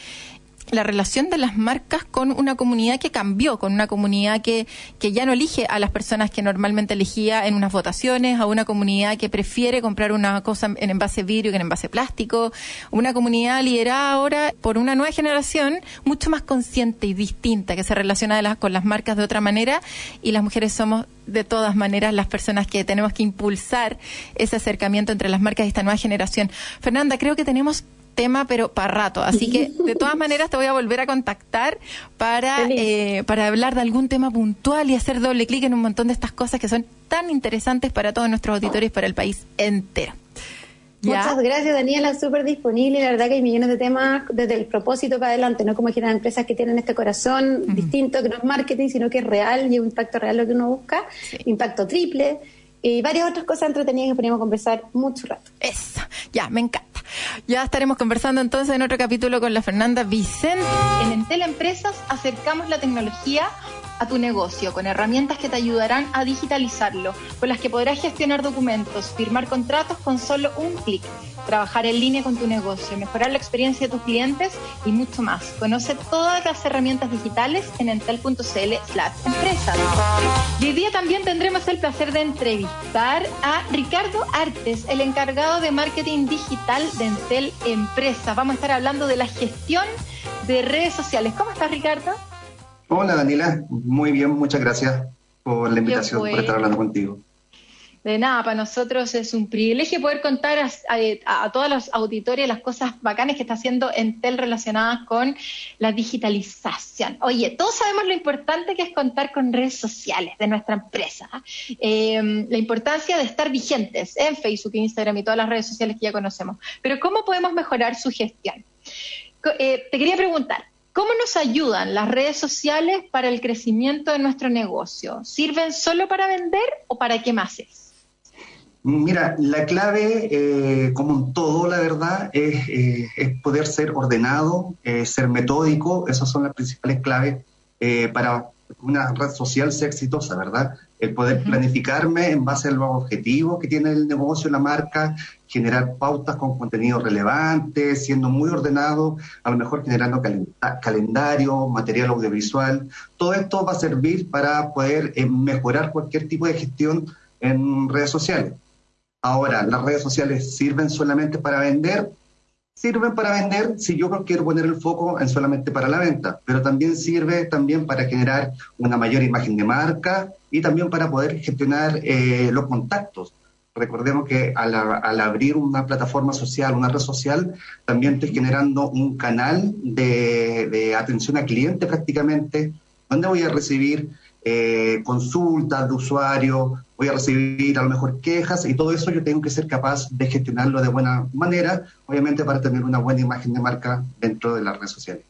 la relación de las marcas con una comunidad que cambió, con una comunidad que, que ya no elige a las personas que normalmente elegía en unas votaciones, a una comunidad que prefiere comprar una cosa en envase vidrio que en envase plástico, una comunidad liderada ahora por una nueva generación mucho más consciente y distinta, que se relaciona con las marcas de otra manera y las mujeres somos de todas maneras las personas que tenemos que impulsar ese acercamiento entre las marcas y esta nueva generación. Fernanda, creo que tenemos tema, pero para rato. Así que, de todas maneras, te voy a volver a contactar para, eh, para hablar de algún tema puntual y hacer doble clic en un montón de estas cosas que son tan interesantes para todos nuestros auditores y para el país entero. Muchas gracias, Daniela, súper disponible. La verdad que hay millones de temas desde el propósito para adelante, no como generan empresas que tienen este corazón distinto, que no es marketing, sino que es real y un impacto real lo que uno busca, impacto triple y varias otras cosas entretenidas que podríamos conversar mucho rato. Eso, ya, me encanta. Ya estaremos conversando entonces en otro capítulo con la Fernanda Vicente. En Entel Empresas acercamos la tecnología a tu negocio con herramientas que te ayudarán a digitalizarlo, con las que podrás gestionar documentos, firmar contratos con solo un clic, trabajar en línea con tu negocio, mejorar la experiencia de tus clientes y mucho más. Conoce todas las herramientas digitales en entel.cl slash empresas. Hoy día también tendremos el placer de entrevistar a Ricardo Artes, el encargado de marketing digital de Entel Empresas. Vamos a estar hablando de la gestión de redes sociales. ¿Cómo estás, Ricardo? Hola, Daniela. Muy bien, muchas gracias por la invitación, por estar hablando contigo. De nada, para nosotros es un privilegio poder contar a, todos los auditores las cosas bacanas que está haciendo Entel relacionadas con la digitalización. Oye, todos sabemos lo importante que es contar con redes sociales de nuestra empresa. Em, la importancia de estar vigentes en Facebook, Instagram y todas las redes sociales que ya conocemos. Pero ¿cómo podemos mejorar su gestión? Eh, te quería preguntar, ¿Cómo nos ayudan las redes sociales para el crecimiento de nuestro negocio? ¿Sirven solo para vender o para qué más es? Mira, la clave, eh, como en todo, la verdad, es, eh, poder ser ordenado, eh, ser metódico. Esas son las principales claves para una red social sea exitosa, ¿verdad? El poder planificarme en base a los objetivos que tiene el negocio, la marca, generar pautas con contenido relevante, siendo muy ordenado, a lo mejor generando calendario, material audiovisual. Todo esto va a servir para poder mejorar cualquier tipo de gestión en redes sociales. Ahora, ¿las redes sociales sirven solamente para vender? Sirven para vender si yo quiero poner el foco en solamente para la venta, pero también sirve también para generar una mayor imagen de marca y también para poder gestionar eh, los contactos. Recordemos que al, abrir una plataforma social, una red social, también estoy generando un canal de, atención a cliente prácticamente, donde voy a recibir eh, consultas de usuarios, voy a recibir a lo mejor quejas y todo eso yo tengo que ser capaz de gestionarlo de buena manera, obviamente para tener una buena imagen de marca dentro de las redes sociales.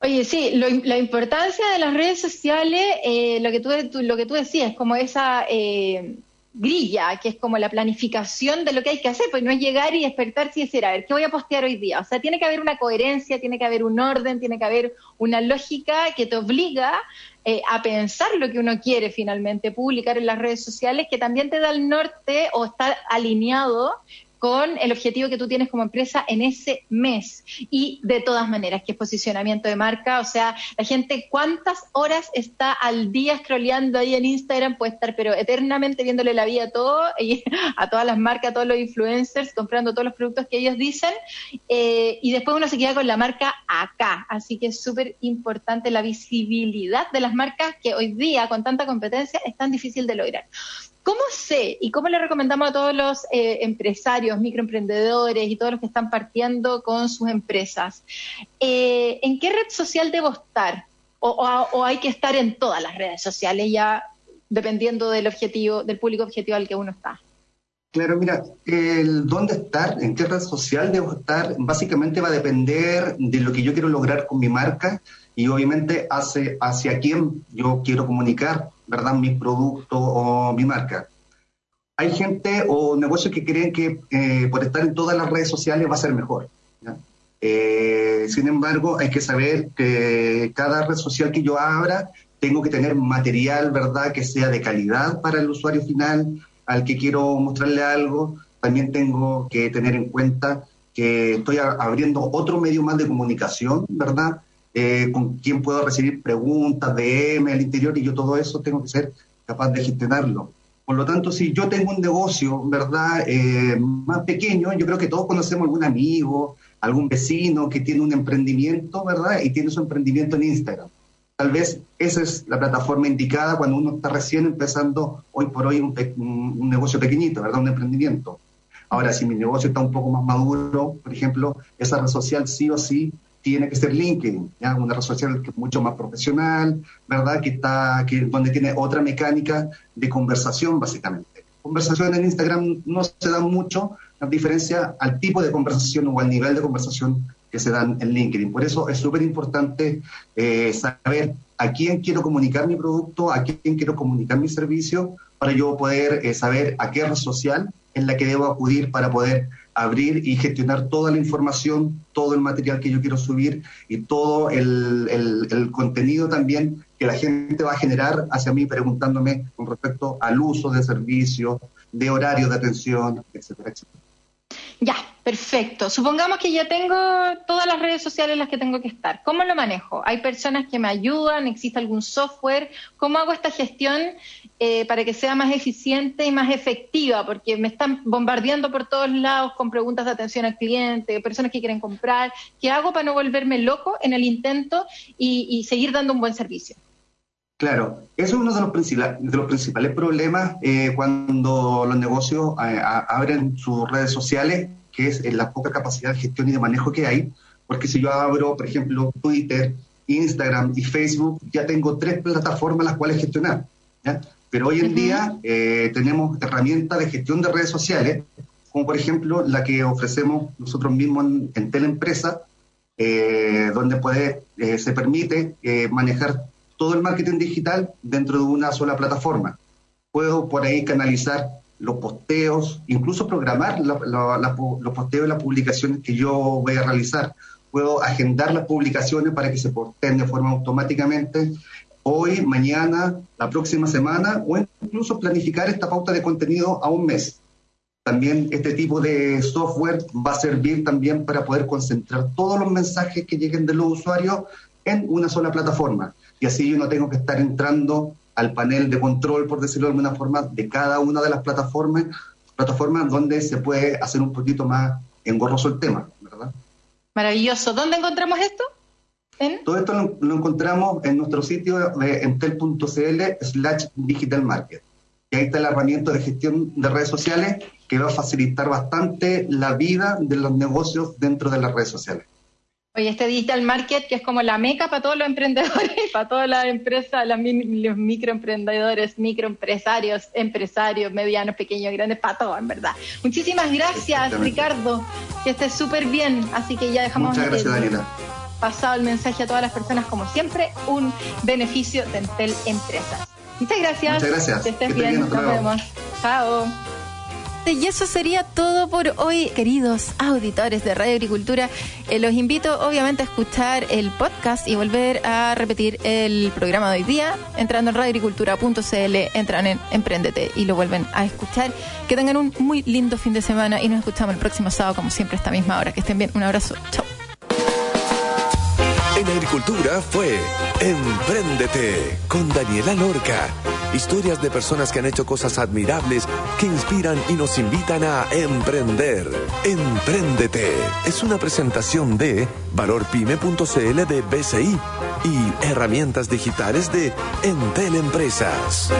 Oye, sí, la importancia de las redes sociales, eh, lo, que tú, lo que tú decías, como esa eh, grilla, que es como la planificación de lo que hay que hacer, pues no es llegar y despertarse y decir, a ver, ¿qué voy a postear hoy día? O sea, tiene que haber una coherencia, tiene que haber un orden, tiene que haber una lógica que te obliga eh, a pensar lo que uno quiere finalmente publicar en las redes sociales, que también te da el norte o está alineado con el objetivo que tú tienes como empresa en ese mes. Y de todas maneras, que es posicionamiento de marca, o sea, la gente cuántas horas está al día scrolleando ahí en Instagram, puede estar pero eternamente viéndole la vida a todo, y a todas las marcas, a todos los influencers, comprando todos los productos que ellos dicen, eh, y después uno se queda con la marca acá. Así que es súper importante la visibilidad de las marcas que hoy día, con tanta competencia, es tan difícil de lograr. ¿Cómo sé y cómo le recomendamos a todos los eh, empresarios, microemprendedores y todos los que están partiendo con sus empresas? Eh, ¿En qué red social debo estar? O, hay que estar en todas las redes sociales ya dependiendo del objetivo, del público objetivo al que uno está? Claro, mira, el dónde estar, en qué red social debo estar, básicamente va a depender de lo que yo quiero lograr con mi marca y obviamente hacia, hacia quién yo quiero comunicar, ¿verdad? Mi producto o mi marca. Hay gente o negocios que creen que eh, por estar en todas las redes sociales va a ser mejor. Eh, sin embargo, hay que saber que cada red social que yo abra, tengo que tener material, ¿verdad?, que sea de calidad para el usuario final, al que quiero mostrarle algo. También tengo que tener en cuenta que estoy abriendo otro medio más de comunicación, ¿verdad? Eh, con quién puedo recibir preguntas, DM al interior, y yo todo eso tengo que ser capaz de gestionarlo. Por lo tanto, si yo tengo un negocio, ¿verdad?, eh, más pequeño, yo creo que todos conocemos algún amigo, algún vecino que tiene un emprendimiento, ¿verdad?, y tiene su emprendimiento en Instagram. Tal vez esa es la plataforma indicada cuando uno está recién empezando hoy por hoy un, un negocio pequeñito, ¿verdad?, un emprendimiento. Ahora, si mi negocio está un poco más maduro, por ejemplo, esa red social sí o sí tiene que ser LinkedIn, ¿ya? una red social que es mucho más profesional, ¿verdad? Que está, que, donde tiene otra mecánica de conversación, básicamente. Conversación en Instagram no se da mucho, a diferencia al tipo de conversación o al nivel de conversación que se dan en LinkedIn. Por eso es súper importante eh, saber a quién quiero comunicar mi producto, a quién quiero comunicar mi servicio, para yo poder eh, saber a qué red social en la que debo acudir para poder abrir y gestionar toda la información, todo el material que yo quiero subir y todo el, el, contenido también que la gente va a generar hacia mí preguntándome con respecto al uso de servicios, de horario de atención, etcétera, etcétera. Ya, perfecto. Supongamos que ya tengo todas las redes sociales en las que tengo que estar. ¿Cómo lo manejo? ¿Hay personas que me ayudan? ¿Existe algún software? ¿Cómo hago esta gestión eh, para que sea más eficiente y más efectiva? Porque me están bombardeando por todos lados con preguntas de atención al cliente, personas que quieren comprar. ¿Qué hago para no volverme loco en el intento y, seguir dando un buen servicio? Claro, eso es uno de los, principales, de los principales problemas eh, cuando los negocios eh, abren sus redes sociales que es la poca capacidad de gestión y de manejo que hay, porque si yo abro, por ejemplo, Twitter, Instagram y Facebook, ya tengo tres plataformas las cuales gestionar. Pero hoy en día eh, tenemos herramientas de gestión de redes sociales, como por ejemplo la que ofrecemos nosotros mismos en, Teleempresa, eh, donde puede, eh, se permite manejar todo el marketing digital dentro de una sola plataforma. Puedo por ahí canalizar los posteos, incluso programar los posteos y las publicaciones que yo voy a realizar. Puedo agendar las publicaciones para que se posteen de forma automáticamente hoy, mañana, la próxima semana o incluso planificar esta pauta de contenido a un mes. También este tipo de software va a servir también para poder concentrar todos los mensajes que lleguen de los usuarios en una sola plataforma. Y así yo no tengo que estar entrando al panel de control, por decirlo de alguna forma, de cada una de las plataformas, plataformas donde se puede hacer un poquito más engorroso el tema, ¿verdad? Maravilloso. ¿Dónde encontramos esto? Todo esto lo, encontramos en nuestro sitio de entel.cl slash digital market. Y ahí está la herramienta de gestión de redes sociales que va a facilitar bastante la vida de los negocios dentro de las redes sociales. Oye, este digital market que es como la meca para todos los emprendedores, para todas las empresas, los microemprendedores, microempresarios, empresarios, medianos, pequeños, grandes, para todos, en verdad. Muchísimas gracias, Ricardo, que estés súper bien. Así que ya dejamos Muchas gracias, Daniela. Pasado el mensaje a todas las personas, como siempre, un beneficio de Entel Empresas. Muchas gracias. Muchas gracias. Que estés bien. Nos vemos. Chao. Y eso sería todo por hoy, queridos auditores de Radio Agricultura. Eh, los invito obviamente a escuchar el podcast y volver a repetir el programa de hoy día. Entrando en radioagricultura.cl, entran en Emprendete y lo vuelven a escuchar. Que tengan un muy lindo fin de semana y nos escuchamos el próximo sábado, como siempre, a esta misma hora. Que estén bien. Un abrazo. Chao. En Agricultura fue Emprendete con Daniela Lorca Historias de personas que han hecho cosas admirables que inspiran y nos invitan a emprender. Empréndete. Es una presentación de valorpyme.cl de BCI y herramientas digitales de Entel Empresas.